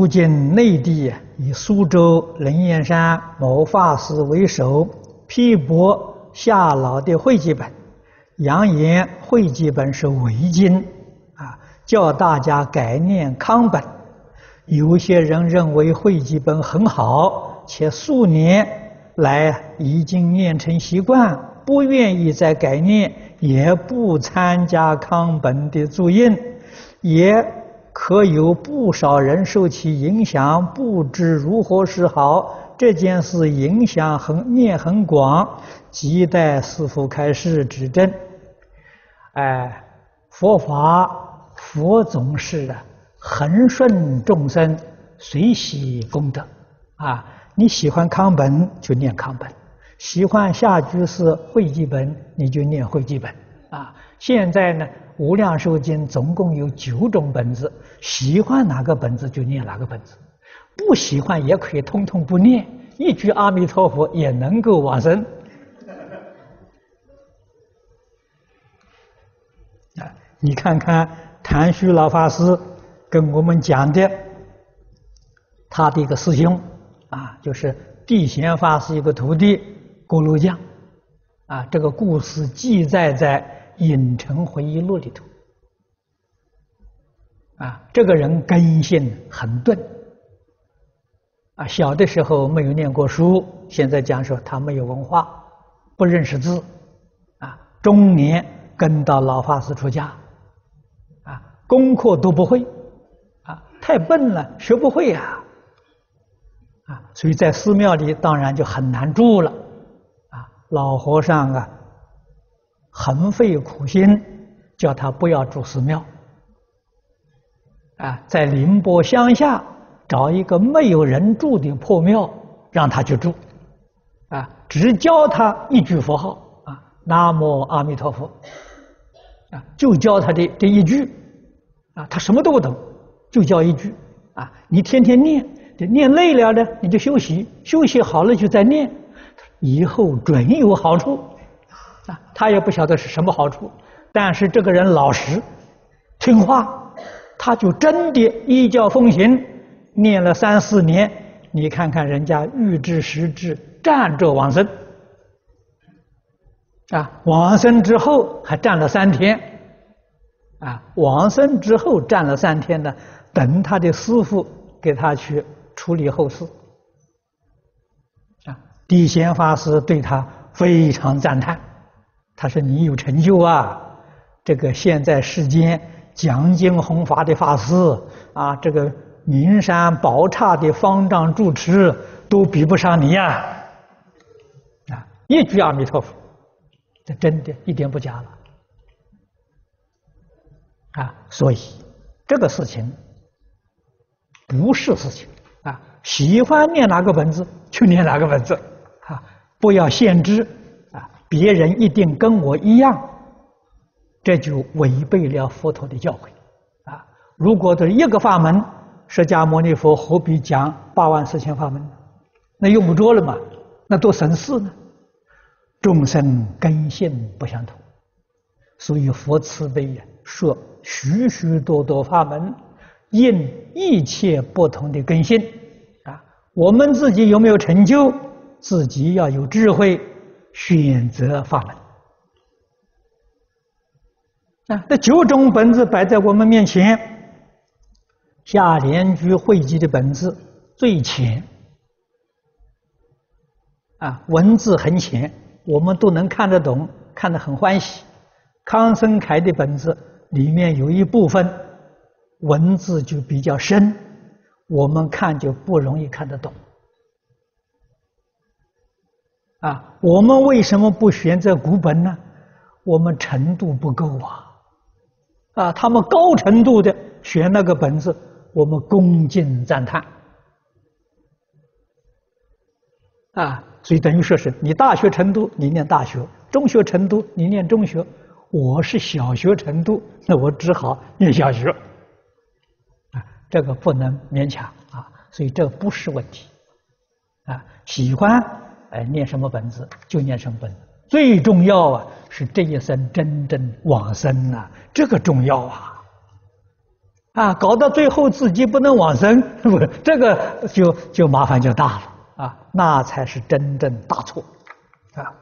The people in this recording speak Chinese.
如今内地以苏州灵岩山某法师为首，批驳夏老的会集本，扬言会集本是伪经，啊，叫大家改念康本。有些人认为会集本很好，且数年来已经念成习惯，不愿意再改念，也不参加康本的注印，也。可有不少人受其影响，不知如何是好。这件事影响很面很广，亟待师父开示指正。哎，佛法佛总是啊，恒顺众生，随喜功德啊！你喜欢康本就念康本，喜欢下居士会集本你就念会集本啊！现在呢？无量寿经总共有九种本子，喜欢哪个本子就念哪个本子，不喜欢也可以通通不念，一句阿弥陀佛也能够往生。啊，你看看谭虚老法师跟我们讲的，他的一个师兄啊，就是地贤法师一个徒弟郭禄将，啊，这个故事记载在。《影城回忆录》里头，啊，这个人根性很钝，啊，小的时候没有念过书，现在讲说他没有文化，不认识字，啊，中年跟到老法师出家，啊，功课都不会，啊，太笨了，学不会呀，啊，所以在寺庙里当然就很难住了，啊，老和尚啊。很费苦心，叫他不要住寺庙，啊，在宁波乡下找一个没有人住的破庙，让他去住，啊，只教他一句佛号，啊，南无阿弥陀佛，啊，就教他的这一句，啊，他什么都不懂，就教一句，啊，你天天念，这念累了呢，你就休息，休息好了就再念，以后准有好处。他也不晓得是什么好处，但是这个人老实、听话，他就真的依教奉行，念了三四年。你看看人家欲知实质，站着往生，啊，往生之后还站了三天，啊，往生之后站了三天呢，等他的师父给他去处理后事，啊，地贤法师对他非常赞叹。他说：“你有成就啊！这个现在世间讲经弘法的法师啊，这个名山宝刹的方丈住持都比不上你呀！啊，一句阿弥陀佛，这真的一点不假了啊！所以这个事情不是事情啊，喜欢念哪个文字就念哪个文字啊，不要限制。”别人一定跟我一样，这就违背了佛陀的教诲啊！如果这一个法门，释迦牟尼佛何必讲八万四千法门？那用不着了嘛？那多省事呢！众生根性不相同，所以佛慈悲呀，说许许多多法门，应一切不同的根性啊！我们自己有没有成就？自己要有智慧。选择法门啊，这九种本子摆在我们面前，夏莲居汇集的本子最浅啊，文字很浅，我们都能看得懂，看得很欢喜。康生凯的本子里面有一部分文字就比较深，我们看就不容易看得懂。啊，我们为什么不选择古本呢？我们程度不够啊！啊，他们高程度的选那个本子，我们恭敬赞叹。啊，所以等于说是你大学程度，你念大学；中学程度，你念中学。我是小学程度，那我只好念小学。啊，这个不能勉强啊，所以这不是问题。啊，喜欢。哎，念什么本子就念什么本子，最重要啊是这一生真正往生啊，这个重要啊。啊，搞到最后自己不能往生，不，这个就就麻烦就大了啊，那才是真正大错啊。